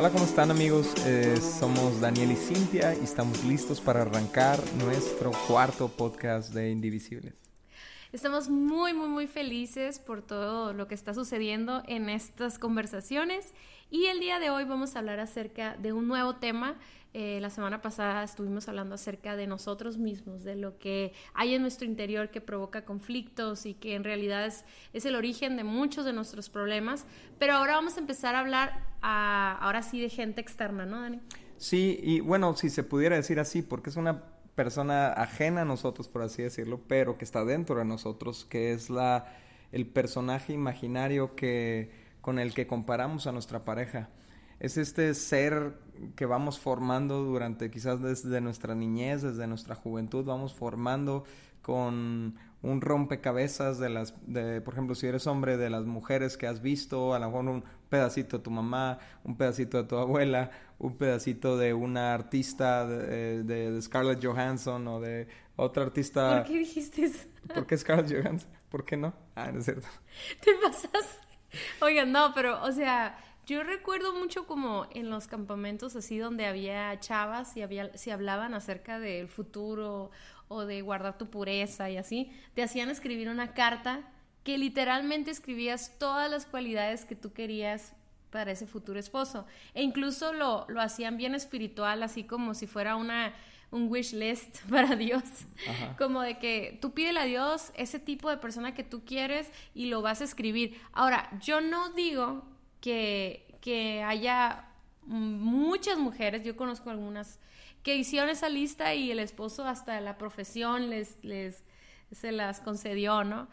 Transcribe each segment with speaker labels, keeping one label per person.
Speaker 1: Hola, ¿cómo están amigos? Eh, somos Daniel y Cintia y estamos listos para arrancar nuestro cuarto podcast de Indivisibles.
Speaker 2: Estamos muy, muy, muy felices por todo lo que está sucediendo en estas conversaciones y el día de hoy vamos a hablar acerca de un nuevo tema eh, la semana pasada estuvimos hablando acerca de nosotros mismos, de lo que hay en nuestro interior que provoca conflictos y que en realidad es, es el origen de muchos de nuestros problemas. Pero ahora vamos a empezar a hablar, ahora sí, de gente externa, ¿no, Dani?
Speaker 1: Sí, y bueno, si se pudiera decir así, porque es una persona ajena a nosotros, por así decirlo, pero que está dentro de nosotros, que es la, el personaje imaginario que, con el que comparamos a nuestra pareja. Es este ser que vamos formando durante quizás desde nuestra niñez, desde nuestra juventud, vamos formando con un rompecabezas de las, de, por ejemplo, si eres hombre, de las mujeres que has visto, a lo mejor un pedacito de tu mamá, un pedacito de tu abuela, un pedacito de una artista de, de, Scarlett Johansson o de otra artista.
Speaker 2: ¿Por qué dijiste eso?
Speaker 1: ¿Por qué Scarlett Johansson? ¿Por qué no? Ah, no es cierto.
Speaker 2: Te pasas. Oigan, no, pero, o sea, yo recuerdo mucho como en los campamentos así donde había chavas y había, si hablaban acerca del futuro o de guardar tu pureza y así, te hacían escribir una carta que literalmente escribías todas las cualidades que tú querías para ese futuro esposo. E incluso lo, lo hacían bien espiritual, así como si fuera una, un wish list para Dios. Como de que tú pídele a Dios ese tipo de persona que tú quieres y lo vas a escribir. Ahora, yo no digo que, que haya muchas mujeres, yo conozco algunas, que hicieron esa lista y el esposo hasta la profesión les, les se las concedió, ¿no?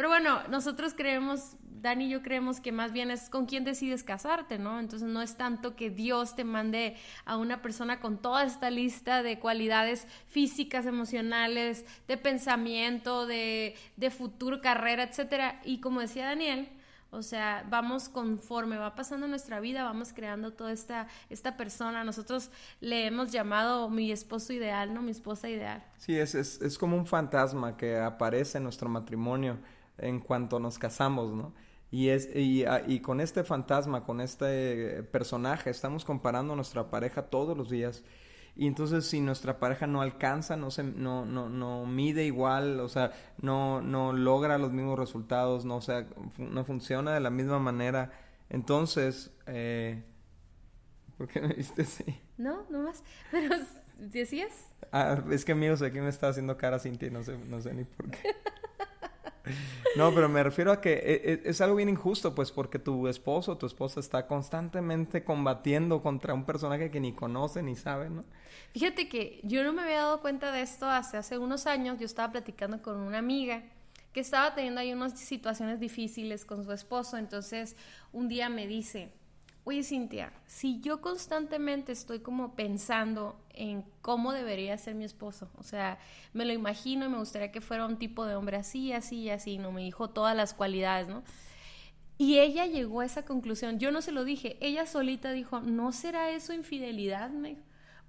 Speaker 2: Pero bueno, nosotros creemos, Dani y yo creemos que más bien es con quién decides casarte, ¿no? Entonces no es tanto que Dios te mande a una persona con toda esta lista de cualidades físicas, emocionales, de pensamiento, de, de futuro, carrera, etcétera. Y como decía Daniel, o sea, vamos conforme va pasando nuestra vida, vamos creando toda esta, esta persona. Nosotros le hemos llamado mi esposo ideal, ¿no? Mi esposa ideal.
Speaker 1: Sí, es, es, es como un fantasma que aparece en nuestro matrimonio en cuanto nos casamos, ¿no? Y, es, y, ah, y, con este fantasma, con este personaje, estamos comparando a nuestra pareja todos los días y entonces si nuestra pareja no alcanza, no, se, no, no, no mide igual, o sea, no, no logra los mismos resultados, no, o sea, no funciona de la misma manera, entonces, eh, ¿por qué me viste así?
Speaker 2: No, no más, pero ¿decías?
Speaker 1: Ah, es que amigos, aquí me está haciendo cara Cintia no sé, no sé ni por qué. No, pero me refiero a que e, e, es, algo bien injusto, pues, porque tu esposo tu esposa está constantemente combatiendo contra un personaje que ni conoce ni sabe, ¿no?
Speaker 2: Fíjate que yo no me había dado cuenta de esto hace, hace unos años. Yo estaba platicando con una amiga que estaba teniendo ahí unas situaciones difíciles con su esposo. Entonces, un día me dice, oye Cintia, si yo constantemente estoy como pensando en cómo debería ser mi esposo, o sea, me lo imagino y me gustaría que fuera un tipo de hombre así, así así, no me dijo todas las cualidades, ¿no? Y ella llegó a esa conclusión, yo no se lo dije, ella solita dijo, ¿no será eso infidelidad? Me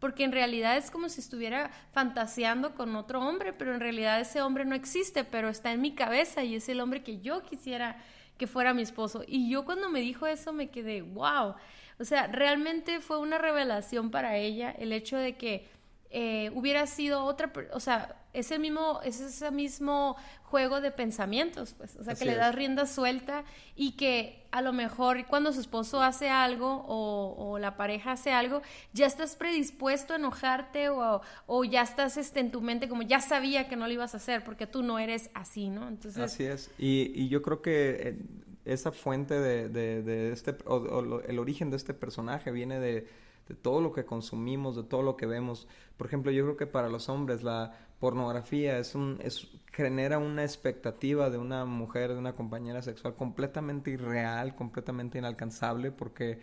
Speaker 2: porque en realidad es como si estuviera fantaseando con otro hombre, pero en realidad ese hombre no existe, pero está en mi cabeza y es el hombre que yo quisiera que fuera mi esposo. Y yo cuando me dijo eso me quedé, wow. O sea, realmente fue una revelación para ella el hecho de que eh, hubiera sido otra, o sea, es el mismo, es ese mismo juego de pensamientos, pues, o sea, que le das rienda suelta y que a lo mejor cuando su esposo hace algo o, la pareja hace algo, ya estás predispuesto a enojarte o, o, ya estás este, en tu mente como ya sabía que no lo ibas a hacer porque tú no eres así, ¿no?
Speaker 1: Entonces... Así es, y, y yo creo que eh, esa fuente de, de, de este, o el origen de este personaje viene de de todo lo que consumimos, de todo lo que vemos. Por ejemplo, yo creo que para los hombres la pornografía es un es, genera una expectativa de una mujer, de una compañera sexual completamente irreal, completamente inalcanzable porque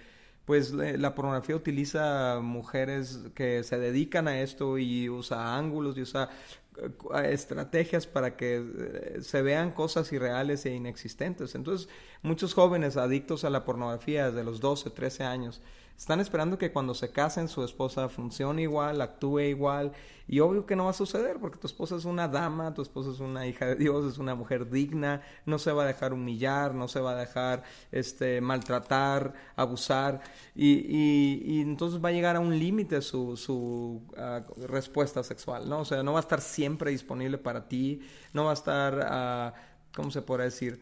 Speaker 1: pues la pornografía utiliza mujeres que se dedican a esto y usa ángulos y usa estrategias para que eh, se vean cosas irreales e inexistentes. Entonces, muchos jóvenes adictos a la pornografía desde los 12, 13 años están esperando que cuando se casen su esposa funcione igual, actúe igual. Y obvio que no va a suceder porque tu esposa es una dama, tu esposa es una hija de Dios, es una mujer digna, no se va a dejar humillar, no se va a dejar este, maltratar, abusar. Y, entonces va a llegar a un límite su, su ah, respuesta sexual, ¿no? O sea, no va a estar siempre disponible para ti, no va a estar, uh, ¿cómo se podrá decir?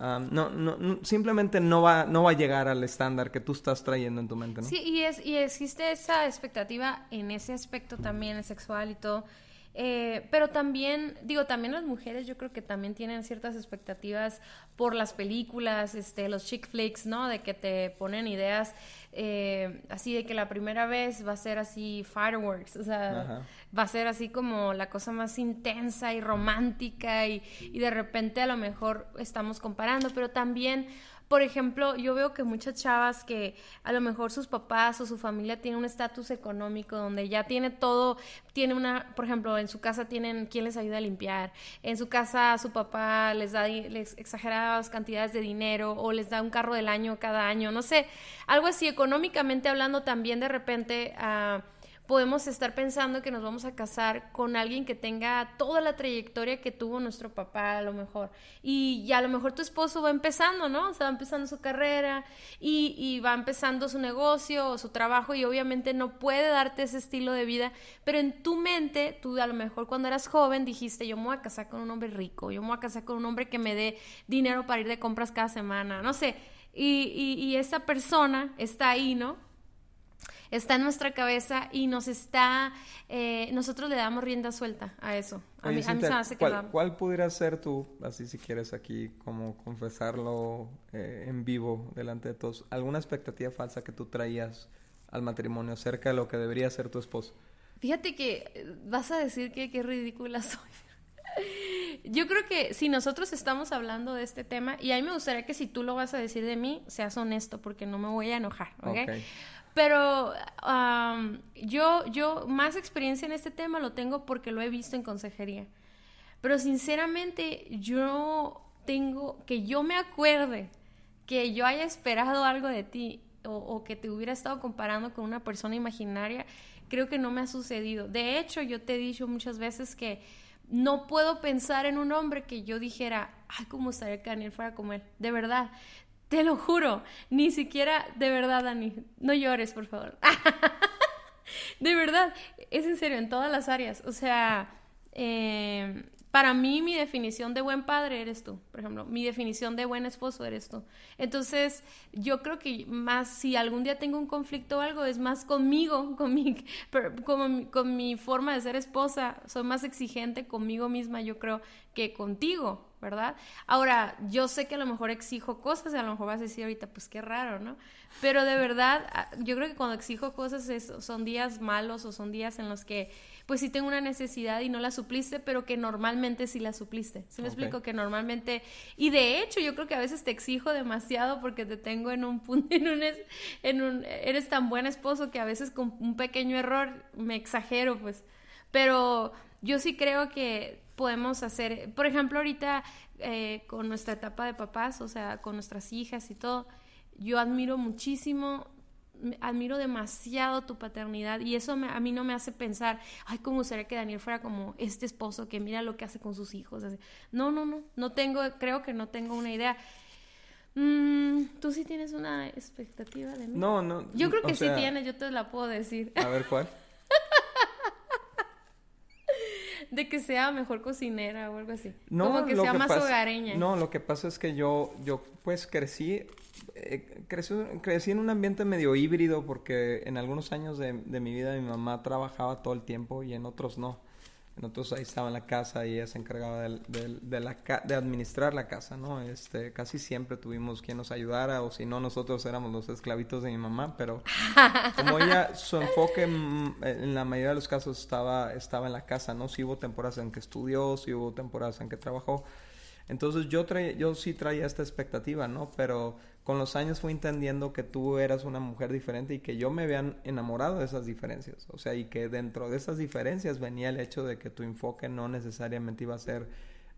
Speaker 1: No, no, simplemente no va, no va a llegar al estándar que tú estás trayendo en tu mente.
Speaker 2: Sí, y, es, y existe esa expectativa en ese aspecto también sexual y todo. Eh, pero también, digo, también las mujeres yo creo que también tienen ciertas expectativas por las películas, este, los chick flicks, ¿no? De que te ponen ideas eh, así de que la primera vez va a ser así fireworks, o sea, va a ser así como la cosa más intensa y romántica y, y de repente a lo mejor estamos comparando, pero también por ejemplo, yo veo que muchas chavas que a lo mejor sus papás o su familia tienen un estatus económico donde ya tiene todo, tiene una, por ejemplo, en su casa tienen quien les ayuda a limpiar, en su casa su papá les da les exageradas cantidades de dinero o les da un carro del año cada año, no sé, algo así económicamente hablando también de repente a podemos estar pensando que nos vamos a casar con alguien que tenga toda la trayectoria que tuvo nuestro papá a lo mejor. Y, ya a lo mejor tu esposo va empezando, ¿no? O sea, va empezando su carrera y, y, va empezando su negocio o su trabajo y obviamente no puede darte ese estilo de vida, pero en tu mente, tú a lo mejor cuando eras joven dijiste, yo me voy a casar con un hombre rico, yo me voy a casar con un hombre que me dé dinero para ir de compras cada semana, no sé. Y, y, y esa persona está ahí, ¿no? Está en nuestra cabeza y nos está, eh, nosotros le damos rienda suelta a eso. A mí,
Speaker 1: se hace que ¿cuál, ¿Cuál pudiera ser tú, así si quieres aquí, como confesarlo eh, en vivo delante de todos, alguna expectativa falsa que tú traías al matrimonio acerca de lo que debería ser tu esposo?
Speaker 2: Fíjate que vas a decir que qué ridícula soy. Yo creo que si nosotros estamos hablando de este tema, y a mí me gustaría que si tú lo vas a decir de mí, seas honesto, porque no me voy a enojar, ¿ok? okay. Pero yo, yo más experiencia en este tema lo tengo porque lo he visto en consejería. Pero sinceramente yo tengo, que yo me acuerde que yo haya esperado algo de ti o, o, que te hubiera estado comparando con una persona imaginaria, creo que no me ha sucedido. De hecho, yo te he dicho muchas veces que no puedo pensar en un hombre que yo dijera, ay, cómo estaría que Daniel fuera como él. De verdad, te lo juro, ni siquiera, de verdad, Dani, no llores, por favor. de verdad, es en serio, en todas las áreas. O sea, eh, para mí mi definición de buen padre eres tú, por ejemplo, mi definición de buen esposo eres tú. Entonces, yo creo que más, si algún día tengo un conflicto o algo, es más conmigo, con mi, con mi forma de ser esposa, soy más exigente conmigo misma, yo creo, que contigo, ¿verdad? Ahora, yo sé que a lo mejor exijo cosas y a lo mejor vas a decir ahorita, pues qué raro, ¿no? Pero de verdad, ah, yo creo que cuando exijo cosas son días malos o son días en los que, pues sí tengo una necesidad y no la supliste, pero que normalmente sí la supliste. ¿Sí me explico? Que normalmente, y de hecho yo creo que a veces te exijo demasiado porque te tengo en un punto, en un, en un, eres tan buen esposo que a veces con un pequeño error me exagero, pues. Pero yo sí creo que podemos hacer, por ejemplo, ahorita eh, con nuestra etapa de papás, o sea, con nuestras hijas y todo, yo admiro muchísimo, admiro demasiado tu paternidad y eso a mí no me hace pensar, ay, ¿cómo sería que Daniel fuera como este esposo que mira lo que hace con sus hijos? No, no, no, no tengo, creo que no tengo una idea. Mm, ¿Tú sí tienes una expectativa de mí?
Speaker 1: No, no.
Speaker 2: Yo creo que sí tienes, yo te la puedo decir.
Speaker 1: A ver, ¿cuál?
Speaker 2: de que sea mejor cocinera o algo así. No, Como que sea más hogareña.
Speaker 1: No, lo que pasa es que yo, yo pues crecí, eh, crecí, en un ambiente medio híbrido porque en algunos años de, de mi vida mi mamá trabajaba todo el tiempo y en otros no. Nosotros ahí estaba en la casa y ella se encargaba de, de, la, de administrar la casa, ¿no? Este, casi siempre tuvimos quien nos ayudara o si no nosotros éramos los esclavitos de mi mamá, pero como ella, su enfoque en la mayoría de los casos estaba, estaba en la casa, ¿no? Sí hubo temporadas en que estudió, sí hubo temporadas en que trabajó. Entonces yo, traía, yo sí traía esta expectativa, ¿no? Pero con los años fui entendiendo que tú eras una mujer diferente y que yo me habían enamorado de esas diferencias. O sea, y que dentro de esas diferencias venía el hecho de que tu enfoque no necesariamente iba a ser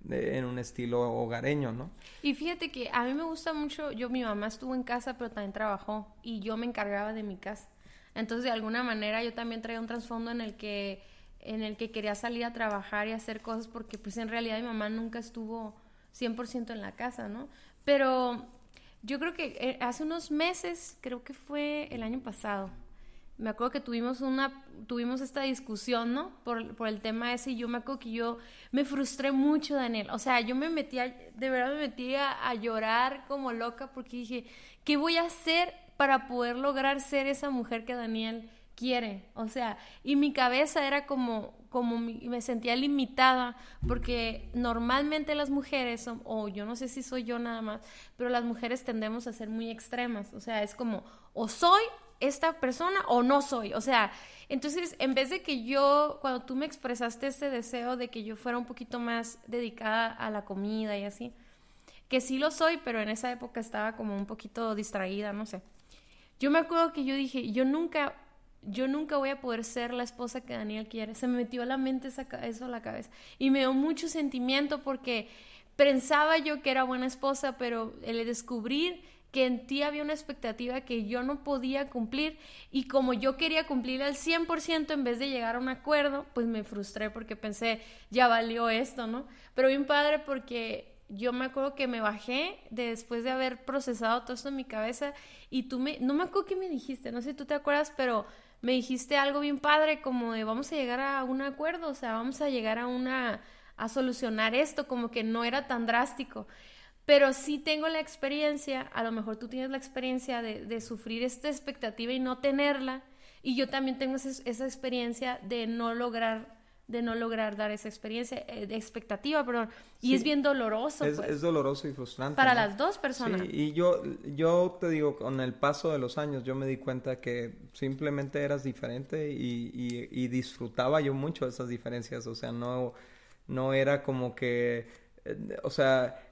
Speaker 1: en un estilo hogareño, ¿no?
Speaker 2: Y fíjate que a mí me gusta mucho, yo mi mamá estuvo en casa pero también trabajó y yo me encargaba de mi casa. Entonces de alguna manera yo también traía un trasfondo en el que en el que quería salir a trabajar y hacer cosas porque pues en realidad mi mamá nunca estuvo 100% en la casa, ¿no? Pero yo creo que eh, hace unos meses, creo que fue el año pasado, me acuerdo que tuvimos una, tuvimos esta discusión, ¿no? Por, por, el tema ese y yo me acuerdo que yo me frustré mucho, Daniel. O sea, yo me metía, de verdad me metía a llorar como loca porque dije, ¿qué voy a hacer para poder lograr ser esa mujer que Daniel quiere? O sea, y mi cabeza era como, como me sentía limitada porque normalmente las mujeres, o yo no sé si soy yo nada más, pero las mujeres tendemos a ser muy extremas. O sea, es como, o soy esta persona o no soy. O sea, entonces, en vez de que yo, cuando tú me expresaste ese deseo de que yo fuera un poquito más dedicada a la comida y así, que sí lo soy, pero en esa época estaba como un poquito distraída, no sé. Yo me acuerdo que yo dije, yo nunca, yo nunca voy a poder ser la esposa que Daniel quiere. Se me metió a la mente eso a la cabeza. Y me dio mucho sentimiento porque pensaba yo que era buena esposa, pero el descubrir que en ti había una expectativa que yo no podía cumplir y como yo quería cumplir al 100% en vez de llegar a un acuerdo, pues me frustré porque pensé, ya valió esto, ¿no? Pero bien padre porque yo me acuerdo que me bajé después de haber procesado todo esto en mi cabeza y tú me, no me acuerdo qué me dijiste, no sé si tú te acuerdas, pero me dijiste algo bien padre como de vamos a llegar a un acuerdo, o sea, vamos a llegar a una, a solucionar esto, como que no era tan drástico. Pero sí tengo la experiencia, a lo mejor tú tienes la experiencia de, sufrir esta expectativa y no tenerla, y yo también tengo esa, experiencia de no lograr de no lograr dar esa experiencia eh, de expectativa, perdón, y es bien doloroso.
Speaker 1: Es, pues. doloroso y frustrante.
Speaker 2: Para las dos personas.
Speaker 1: Sí, y yo, yo te digo, con el paso de los años, yo me di cuenta que simplemente eras diferente y, y, disfrutaba yo mucho de esas diferencias, o sea, no, no era como que, eh, o sea,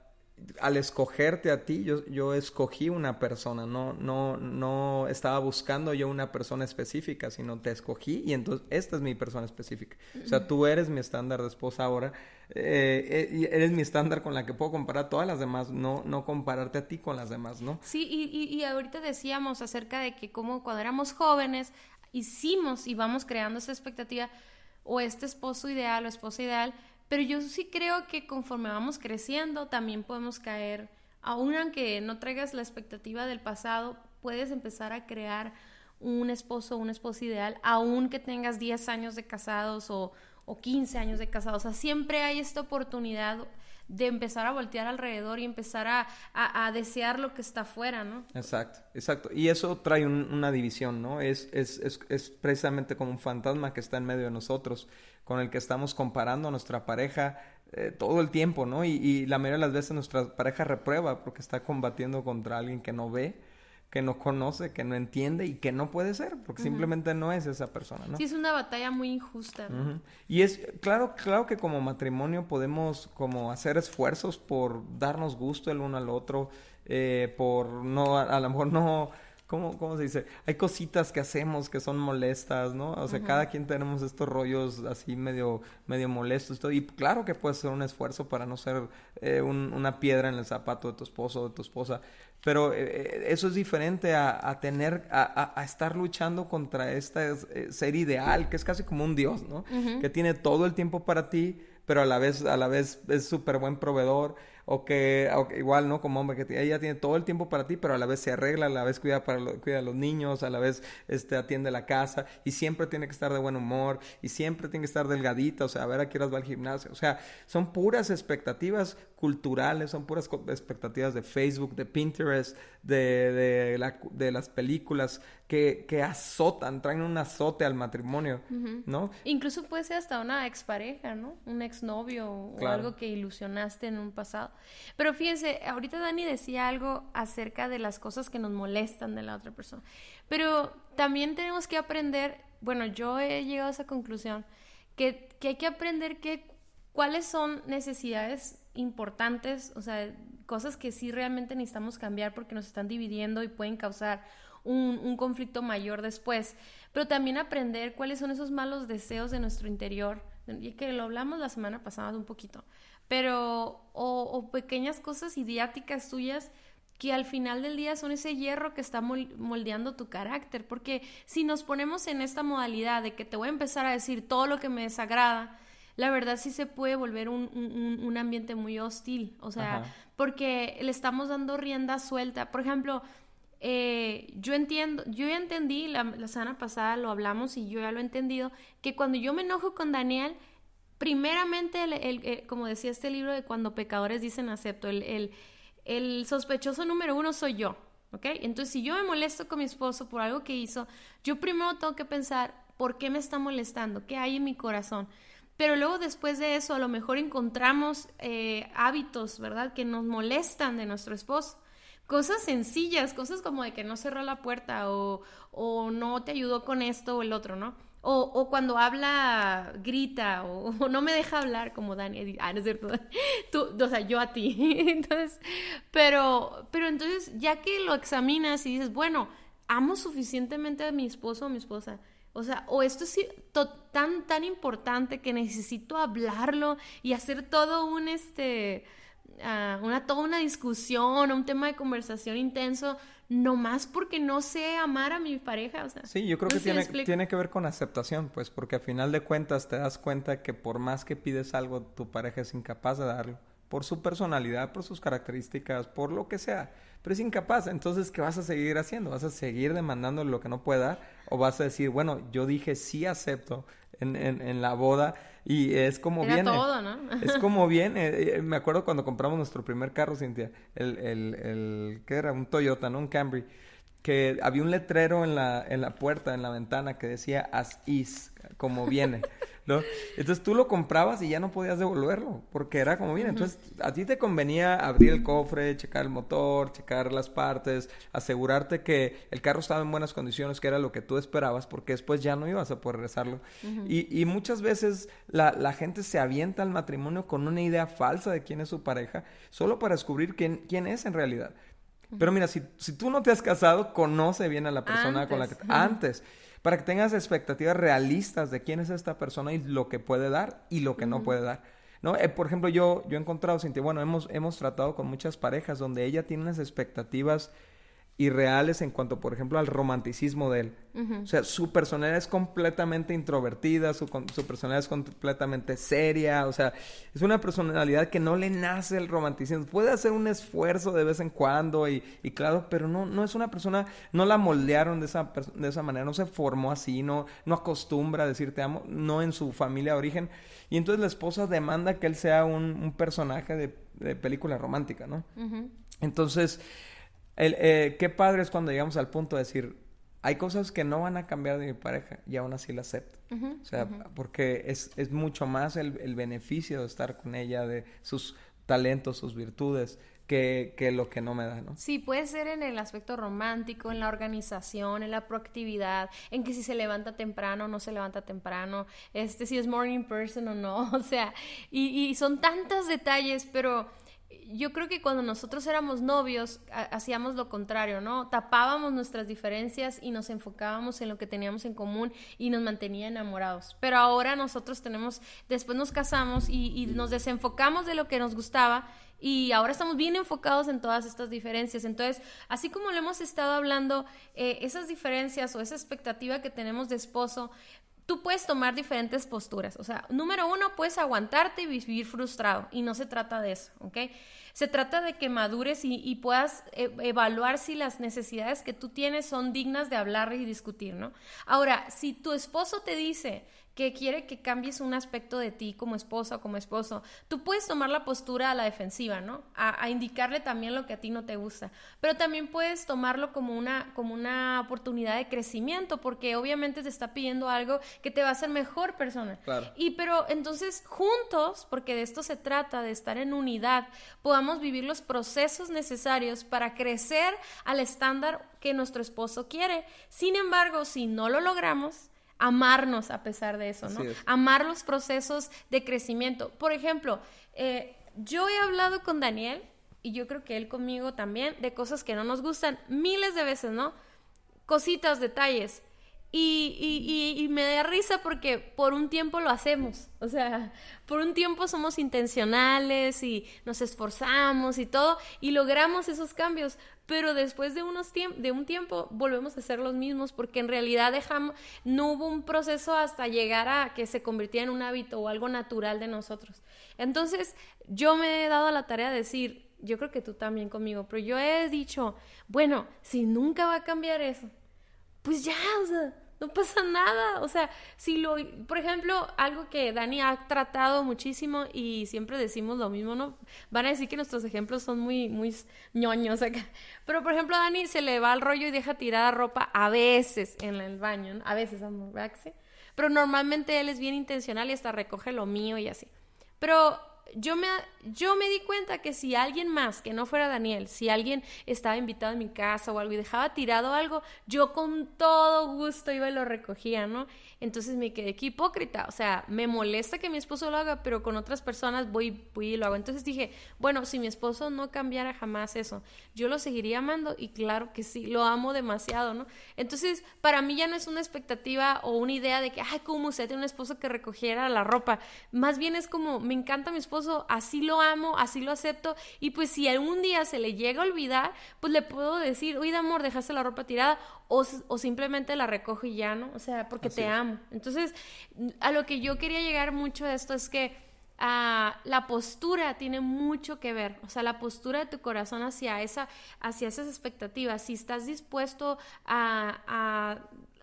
Speaker 1: al escogerte a ti, yo, yo escogí una persona, no, no, no estaba buscando yo una persona específica, sino te escogí y entonces esta es mi persona específica. O sea, tú eres mi estándar de esposa ahora, eh, eh eres mi estándar con la que puedo comparar a todas las demás, no, no compararte a ti con las demás, ¿no?
Speaker 2: Sí, y, y, y ahorita decíamos acerca de que como cuando éramos jóvenes, hicimos y vamos creando esa expectativa o este esposo ideal o esposa ideal, pero yo sí creo que conforme vamos creciendo, también podemos caer, aun aunque no traigas la expectativa del pasado, puedes empezar a crear un esposo o una esposa ideal, aun que tengas 10 años de casados o, o 15 años de casados. O sea, siempre hay esta oportunidad de empezar a voltear alrededor y empezar a, desear lo que está afuera, ¿no?
Speaker 1: Exacto, exacto. Y eso trae una división, ¿no? Es, es, es, precisamente como un fantasma que está en medio de nosotros con el que estamos comparando a nuestra pareja eh, todo el tiempo, ¿no? Y, y, la mayoría de las veces nuestra pareja reprueba porque está combatiendo contra alguien que no ve, que no conoce, que no entiende y que no puede ser, porque simplemente no es esa persona, ¿no?
Speaker 2: Sí, es una batalla muy injusta.
Speaker 1: Y es, claro, claro que como matrimonio podemos como hacer esfuerzos por darnos gusto el uno al otro, eh, por no, a lo mejor no ¿Cómo, ¿Cómo se dice? Hay cositas que hacemos que son molestas, ¿no? O sea, cada quien tenemos estos rollos así medio, medio molestos. Todo. Y claro que puede ser un esfuerzo para no ser eh, una piedra en el zapato de tu esposo o de tu esposa. Pero eh, eh, eso es diferente a, tener, a, a, estar luchando contra este ser ideal, que es casi como un dios, ¿no? Que tiene todo el tiempo para ti, pero a la vez, a la vez es súper buen proveedor o que, igual, ¿no? Como hombre, que ella tiene todo el tiempo para ti, pero a la vez se arregla, a la vez cuida, para cuida a los niños, a la vez este, atiende la casa y siempre tiene que estar de buen humor y siempre tiene que estar delgadita, o sea, a ver a qué horas va al gimnasio. O sea, son puras expectativas culturales, son puras expectativas de Facebook, de Pinterest, de, de, la, de las películas que, que, azotan, traen un azote al matrimonio, ¿no?
Speaker 2: Incluso puede ser hasta una expareja, ¿no? Un exnovio o algo que ilusionaste en un Pero fíjense, ahorita Dani decía algo acerca de las cosas que nos molestan de la otra persona. Pero también tenemos que aprender, bueno, yo he llegado a esa conclusión, que, que hay que aprender que cuáles son necesidades importantes, o sea, cosas que sí realmente necesitamos cambiar porque nos están dividiendo y pueden causar un, un, conflicto mayor después, pero también aprender cuáles son esos malos deseos de nuestro interior, y que lo hablamos la semana pasada un poquito, pero, o, o pequeñas cosas idiáticas tuyas que al final del día son ese hierro que está moldeando tu carácter, porque si nos ponemos en esta modalidad de que te voy a empezar a decir todo lo que me desagrada, la verdad sí se puede volver un, un, ambiente muy hostil, o sea, porque le estamos dando rienda suelta. Por ejemplo, eh, yo entiendo, yo ya entendí, la, la, semana pasada lo hablamos y yo ya lo he entendido, que cuando yo me enojo con Daniel, primeramente, el, como decía este libro de cuando pecadores dicen acepto, el el sospechoso número uno soy yo, ¿ok? Entonces, si yo me molesto con mi esposo por algo que hizo, yo primero tengo que pensar, ¿por qué me está molestando? ¿Qué hay en mi corazón? Pero luego después de eso, a lo mejor encontramos eh, hábitos, ¿verdad? Que nos molestan de nuestro esposo. Cosas sencillas, cosas como de que no cerró la puerta o, o no te ayudó con esto o el otro, ¿no? O, o, cuando habla, grita, o, no me deja hablar como Dani. Ah, no es cierto. Tú, o sea, yo a ti. entonces, pero, pero entonces, ya que lo examinas y dices, bueno, amo suficientemente a mi esposo o mi esposa. O sea, o esto es tan, tan importante que necesito hablarlo y hacer todo un, este, uh, una, toda una discusión, un tema de conversación intenso más porque no sé amar a mi pareja, o sea.
Speaker 1: Sí, yo creo que tiene, tiene que ver con aceptación, pues, porque al final de cuentas te das cuenta que por más que pides algo, tu pareja es incapaz de darlo, por su personalidad, por sus características, por lo que sea, pero es incapaz, entonces, ¿qué vas a seguir haciendo? ¿Vas a seguir demandando lo que no puede dar? ¿O vas a decir, bueno, yo dije sí acepto en, en, en la boda y es como
Speaker 2: Era
Speaker 1: viene.
Speaker 2: todo, ¿no?
Speaker 1: es como viene. Eh, me acuerdo cuando compramos nuestro primer carro, Cintia. El, el, el, ¿qué era? Un Toyota, ¿no? Un Camry. Que había un letrero en la, en la puerta, en la ventana, que decía as is, como viene. ¿no? Entonces tú lo comprabas y ya no podías devolverlo, porque era como bien. Entonces a ti te convenía abrir el cofre, checar el motor, checar las partes, asegurarte que el carro estaba en buenas condiciones, que era lo que tú esperabas, porque después ya no ibas a poder regresarlo. y, y, muchas veces la, la, gente se avienta al matrimonio con una idea falsa de quién es su pareja, solo para descubrir quién, quién es en realidad. Pero mira, si, si tú no te has casado, conoce bien a la persona con la que... Antes para que tengas expectativas realistas de quién es esta persona y lo que puede dar y lo que no puede dar. ¿No? Eh, por ejemplo, yo, yo he encontrado, bueno, hemos, hemos tratado con muchas parejas donde ella tiene unas expectativas irreales en cuanto, por ejemplo, al romanticismo de él. O sea, su personalidad es completamente introvertida, su, su, personalidad es completamente seria, o sea, es una personalidad que no le nace el romanticismo. Puede hacer un esfuerzo de vez en cuando y, y claro, pero no, no es una persona, no la moldearon de esa, de esa manera, no se formó así, no, no acostumbra a decir te amo, no en su familia de origen. Y entonces la esposa demanda que él sea un, un personaje de, de, película romántica, ¿no? Entonces el, eh, qué padre es cuando llegamos al punto de decir, hay cosas que no van a cambiar de mi pareja y aún así la acepto. o sea, porque es, es, mucho más el, el, beneficio de estar con ella, de sus talentos, sus virtudes, que, que, lo que no me da, ¿no?
Speaker 2: Sí, puede ser en el aspecto romántico, en la organización, en la proactividad, en que si se levanta temprano o no se levanta temprano, este, si es morning person o no, o sea, y, y son tantos detalles, pero yo creo que cuando nosotros éramos novios hacíamos lo contrario, ¿no? Tapábamos nuestras diferencias y nos enfocábamos en lo que teníamos en común y nos mantenía enamorados. Pero ahora nosotros tenemos, después nos casamos y, nos desenfocamos de lo que nos gustaba y ahora estamos bien enfocados en todas estas diferencias. Entonces, así como lo hemos estado hablando, eh, esas diferencias o esa expectativa que tenemos de esposo, tú puedes tomar diferentes posturas. O sea, número uno, puedes aguantarte y vivir frustrado. Y no se trata de eso, ¿ok? Se trata de que madures y, puedas e, evaluar si las necesidades que tú tienes son dignas de hablar y discutir, ¿no? Ahora, si tu esposo te dice, que quiere que cambies un aspecto de ti como esposa o como esposo, tú puedes tomar la postura a la defensiva, ¿no? A, indicarle también lo que a ti no te gusta, pero también puedes tomarlo como una, como una oportunidad de crecimiento, porque obviamente te está pidiendo algo que te va a hacer mejor persona.
Speaker 1: Claro.
Speaker 2: Y pero entonces juntos, porque de esto se trata, de estar en unidad, podamos vivir los procesos necesarios para crecer al estándar que nuestro esposo quiere. Sin embargo, si no lo logramos, amarnos a pesar de eso, ¿no? Amar los procesos de crecimiento. Por ejemplo, eh, yo he hablado con Daniel y yo creo que él conmigo también de cosas que no nos gustan miles de veces, ¿no? Cositas, detalles. Y, me da risa porque por un tiempo lo hacemos. O sea, por un tiempo somos intencionales y nos esforzamos y todo y logramos esos cambios. Pero después de, unos de un tiempo volvemos a ser los mismos porque en realidad dejamos, no hubo un proceso hasta llegar a que se convirtiera en un hábito o algo natural de nosotros. Entonces, yo me he dado la tarea de decir, yo creo que tú también conmigo, pero yo he dicho, bueno, si nunca va a cambiar eso, pues ya, o sea, no pasa nada. O sea, si lo, por ejemplo, algo que Dani ha tratado muchísimo y siempre decimos lo mismo, ¿no? Van a decir que nuestros ejemplos son muy, muy ñoños acá. Pero, por ejemplo, Dani se le va al rollo y deja tirada ropa a veces en el baño. A veces, amor, ¿verdad? Pero normalmente él es bien intencional y hasta recoge lo mío y así. Pero yo me, yo me di cuenta que si alguien más, que no fuera Daniel, si alguien estaba invitado a mi casa o algo y dejaba tirado algo, yo con todo gusto iba y lo recogía, ¿no? Entonces me quedé aquí hipócrita, o sea, me molesta que mi esposo lo haga, pero con otras personas voy, voy y lo hago. Entonces dije, bueno, si mi esposo no cambiara jamás eso, yo lo seguiría amando y claro que sí, lo amo demasiado, ¿no? Entonces, para mí ya no es una expectativa o una idea de que, ay, ¿cómo usted tiene un esposo que recogiera la ropa? Más bien es como, me encanta mi esposo, así lo amo, así lo acepto y pues si algún día se le llega a olvidar, pues le puedo decir, oye, amor, dejaste la ropa tirada o, o simplemente la recojo y ya, ¿no? O sea, porque te amo. Entonces, a lo que yo quería llegar mucho a esto es que ah, la postura tiene mucho que ver, o sea, la postura de tu corazón hacia, esa, hacia esas expectativas, si estás dispuesto a, a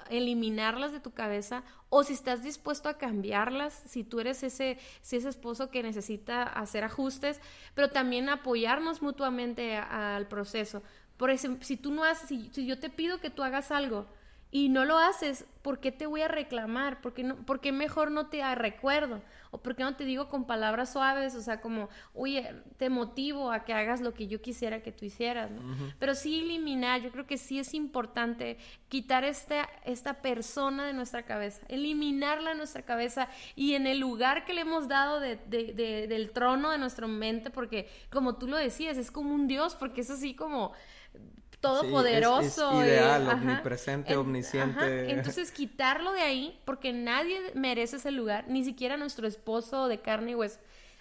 Speaker 2: eliminarlas de tu cabeza o si estás dispuesto a cambiarlas, si tú eres ese, si ese esposo que necesita hacer ajustes, pero también apoyarnos mutuamente al proceso. Por ejemplo, si tú no haces, si, yo te pido que tú hagas algo y no lo haces, ¿por qué te voy a reclamar? ¿Por qué, no, ¿Por qué mejor no te recuerdo? ¿O por qué no te digo con palabras suaves? O sea, como, oye, te motivo a que hagas lo que yo quisiera que tú hicieras, ¿no? Pero sí eliminar, yo creo que sí es importante quitar esta, esta persona de nuestra cabeza, eliminarla de nuestra cabeza y en el lugar que le hemos dado de, de, del trono de nuestra mente, porque como tú lo decías, es como un Dios, porque es así como todopoderoso.
Speaker 1: Sí, ideal, omnipresente, omnisciente.
Speaker 2: Entonces quitarlo de ahí, porque nadie merece ese lugar, ni siquiera nuestro esposo de carne y hueso.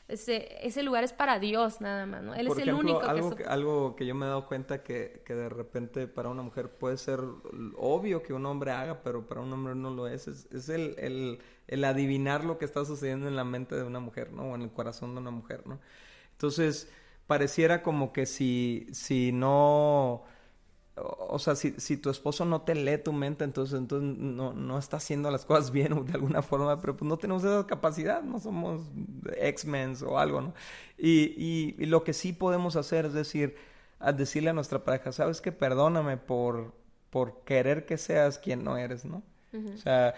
Speaker 2: Ese, ese lugar es para Dios nada más, ¿no? Él es el único
Speaker 1: algo que, algo que yo me he dado cuenta que, que, de repente para una mujer puede ser obvio que un hombre haga, pero para un hombre no lo es. Es, es el, el, el adivinar lo que está sucediendo en la mente de una mujer, ¿no? O en el corazón de una mujer, ¿no? Entonces, pareciera como que si, si no o sea, si, si, tu esposo no te lee tu mente, entonces, entonces no, no está haciendo las cosas bien de alguna forma, pero pues no tenemos esa capacidad, no somos X-Men o algo, ¿no? Y, y, lo que sí podemos hacer es decir, a decirle a nuestra pareja, sabes que perdóname por, por querer que seas quien no eres, ¿no?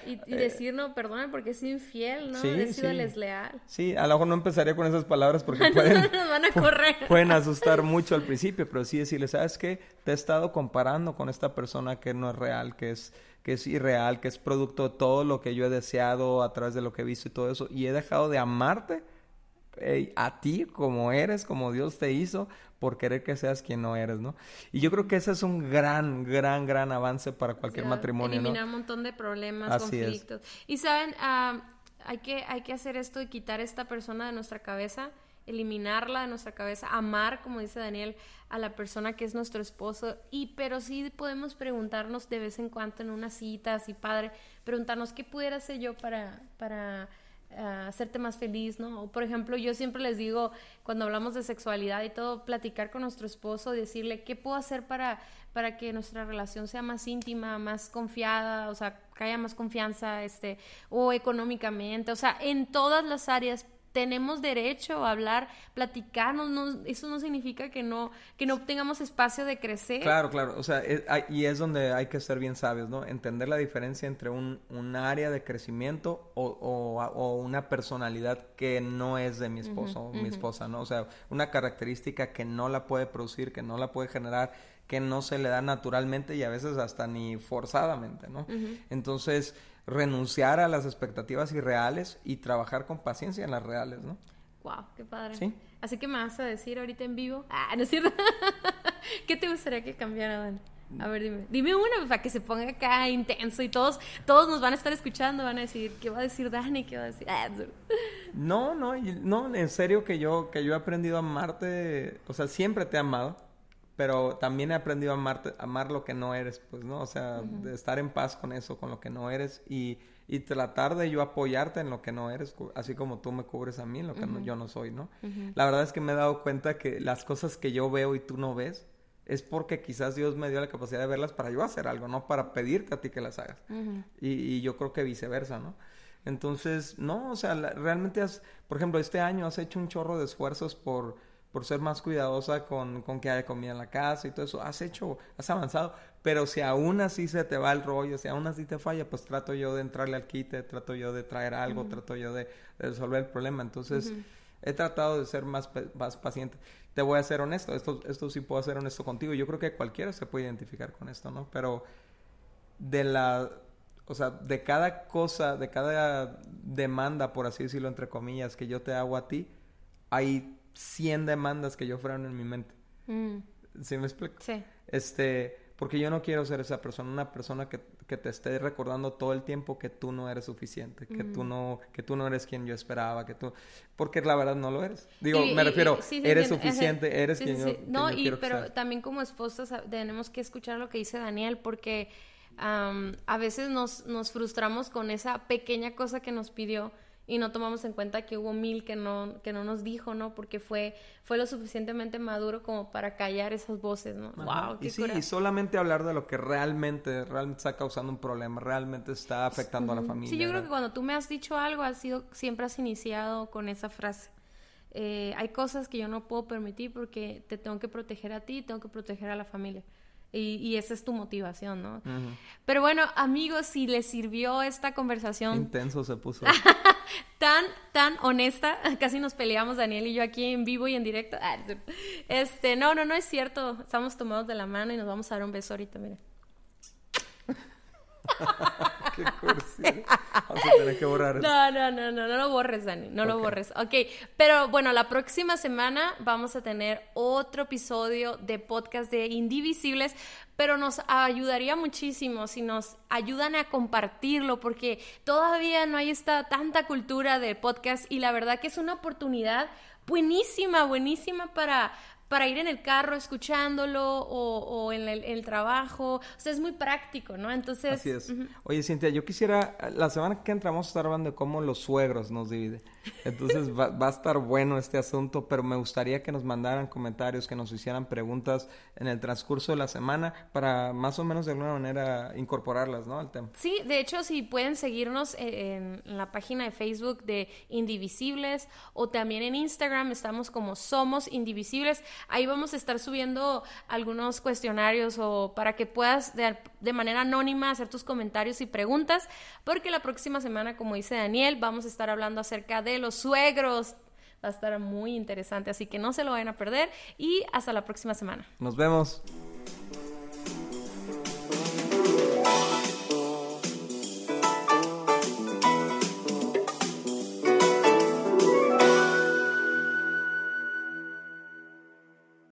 Speaker 2: Y, eh, decir, no, perdona porque es infiel, ¿no? Sí, He sido desleal.
Speaker 1: Sí, a lo mejor no empezaría con esas palabras porque pueden,
Speaker 2: van a correr.
Speaker 1: pueden asustar mucho al principio, pero sí decirle, ¿sabes qué? Te he estado comparando con esta persona que no es real, que es, que es irreal, que es producto de todo lo que yo he deseado a través de lo que he visto y todo eso, y he dejado de amarte a ti como eres, como Dios te hizo, por querer que seas quien no eres, ¿no? Y yo creo que ese es un gran, gran, gran avance para cualquier matrimonio,
Speaker 2: eliminar un montón de problemas, conflictos. Y saben, hay, que, hay que hacer esto y quitar esta persona de nuestra cabeza, eliminarla de nuestra cabeza, amar, como dice Daniel, a la persona que es nuestro esposo. Y pero sí podemos preguntarnos de vez en cuando en una cita así padre, preguntarnos qué pudiera hacer yo para, para hacerte más feliz, ¿no? por ejemplo, yo siempre les digo, cuando hablamos de sexualidad y todo, platicar con nuestro esposo, decirle, ¿qué puedo hacer para, para que nuestra relación sea más íntima, más confiada, o sea, que haya más confianza, este, o económicamente, o sea, en todas las áreas tenemos derecho a hablar, platicarnos, no, eso no significa que no, que no tengamos espacio de crecer.
Speaker 1: Claro, claro, o sea, y es donde hay que ser bien sabios, ¿no? Entender la diferencia entre un, un área de crecimiento o, o, una personalidad que no es de mi esposo o mi esposa, ¿no? O sea, una característica que no la puede producir, que no la puede generar, que no se le da naturalmente y a veces hasta ni forzadamente, ¿no? Entonces, renunciar a las expectativas irreales y trabajar con paciencia en las reales, ¿no?
Speaker 2: Wow, qué padre.
Speaker 1: Sí.
Speaker 2: Así que me vas a decir ahorita en vivo. Ah, no es cierto. ¿Qué te gustaría que cambiara, Dani? A ver, dime. Dime una para que se ponga acá intenso y todos, todos nos van a estar escuchando, van a decir, ¿qué va a decir Dani? ¿Qué va a decir? Ah,
Speaker 1: no, no, no, en serio que yo, que yo he aprendido a amarte, o sea, siempre te he amado, pero también he aprendido a amarte, amar lo que no eres, pues, ¿no? O sea, de estar en paz con eso, con lo que no eres y, y tratar de yo apoyarte en lo que no eres, así como tú me cubres a mí en lo que yo no soy, ¿no? La verdad es que me he dado cuenta que las cosas que yo veo y tú no ves, es porque quizás Dios me dio la capacidad de verlas para yo hacer algo, no para pedirte a ti que las hagas. y, yo creo que viceversa, ¿no? Entonces, no, o sea, realmente has, por ejemplo, este año has hecho un chorro de esfuerzos por, por ser más cuidadosa con, con que haya comida en la casa y todo eso. Has hecho, has avanzado, pero si aún así se te va el rollo, si aún así te falla, pues trato yo de entrarle al quite, trato yo de traer algo, trato yo de, resolver el problema. Entonces, he tratado de ser más, más paciente te voy a ser honesto, esto, esto sí puedo ser honesto contigo. Yo creo que cualquiera se puede identificar con esto, ¿no? Pero de la, o sea, de cada cosa, de cada demanda, por así decirlo, entre comillas, que yo te hago a ti, hay 100 demandas que yo freno en mi mente. Mm. ¿Sí me explico? Sí. Este, porque yo no quiero ser esa persona, una persona que que te esté recordando todo el tiempo que tú no eres suficiente, que tú no que tú no eres quien yo esperaba, que tú porque la verdad no lo eres. Digo, me refiero, eres suficiente, eres quien yo
Speaker 2: No, y pero también como esposas tenemos que escuchar lo que dice Daniel porque a veces nos nos frustramos con esa pequeña cosa que nos pidió y no tomamos en cuenta que hubo mil que no, que no nos dijo, ¿no? Porque fue, fue lo suficientemente maduro como para callar esas voces, ¿no?
Speaker 1: Wow, qué y sí, y solamente hablar de lo que realmente, realmente está causando un problema, realmente está afectando a la familia.
Speaker 2: Sí, yo creo que cuando tú me has dicho algo, has sido, siempre has iniciado con esa frase. Eh, hay cosas que yo no puedo permitir porque te tengo que proteger a ti, tengo que proteger a la familia. Y, esa es tu motivación, ¿no? Pero bueno, amigos, si les sirvió esta conversación...
Speaker 1: Intenso se puso.
Speaker 2: tan, tan honesta, casi nos peleamos Daniel y yo aquí en vivo y en directo. Este, no, no, no es cierto. Estamos tomados de la mano y nos vamos a dar un beso ahorita, mira. Qué cursi. Vamos a tener que borrar eso. No, no, no, no, no lo borres, Dani, no lo borres. Ok, pero bueno, la próxima semana vamos a tener otro episodio de podcast de Indivisibles, pero nos ayudaría muchísimo si nos ayudan a compartirlo, porque todavía no hay esta tanta cultura de podcast y la verdad que es una oportunidad buenísima, buenísima para para ir en el carro escuchándolo o, en, el, trabajo. O sea, es muy práctico, ¿no? Entonces...
Speaker 1: Así es. Oye, Cintia, yo quisiera, la semana que entramos a estar hablando de cómo los suegros nos dividen. Entonces va, a estar bueno este asunto, pero me gustaría que nos mandaran comentarios, que nos hicieran preguntas en el transcurso de la semana para más o menos de alguna manera incorporarlas, ¿no? Al tema.
Speaker 2: Sí, de hecho, si pueden seguirnos en, en la página de Facebook de Indivisibles o también en Instagram estamos como Somos Indivisibles. Ahí vamos a estar subiendo algunos cuestionarios o para que puedas de, de manera anónima hacer tus comentarios y preguntas, porque la próxima semana, como dice Daniel, vamos a estar hablando acerca de los suegros. Va a estar muy interesante, así que no se lo vayan a perder y hasta la próxima semana.
Speaker 1: Nos vemos.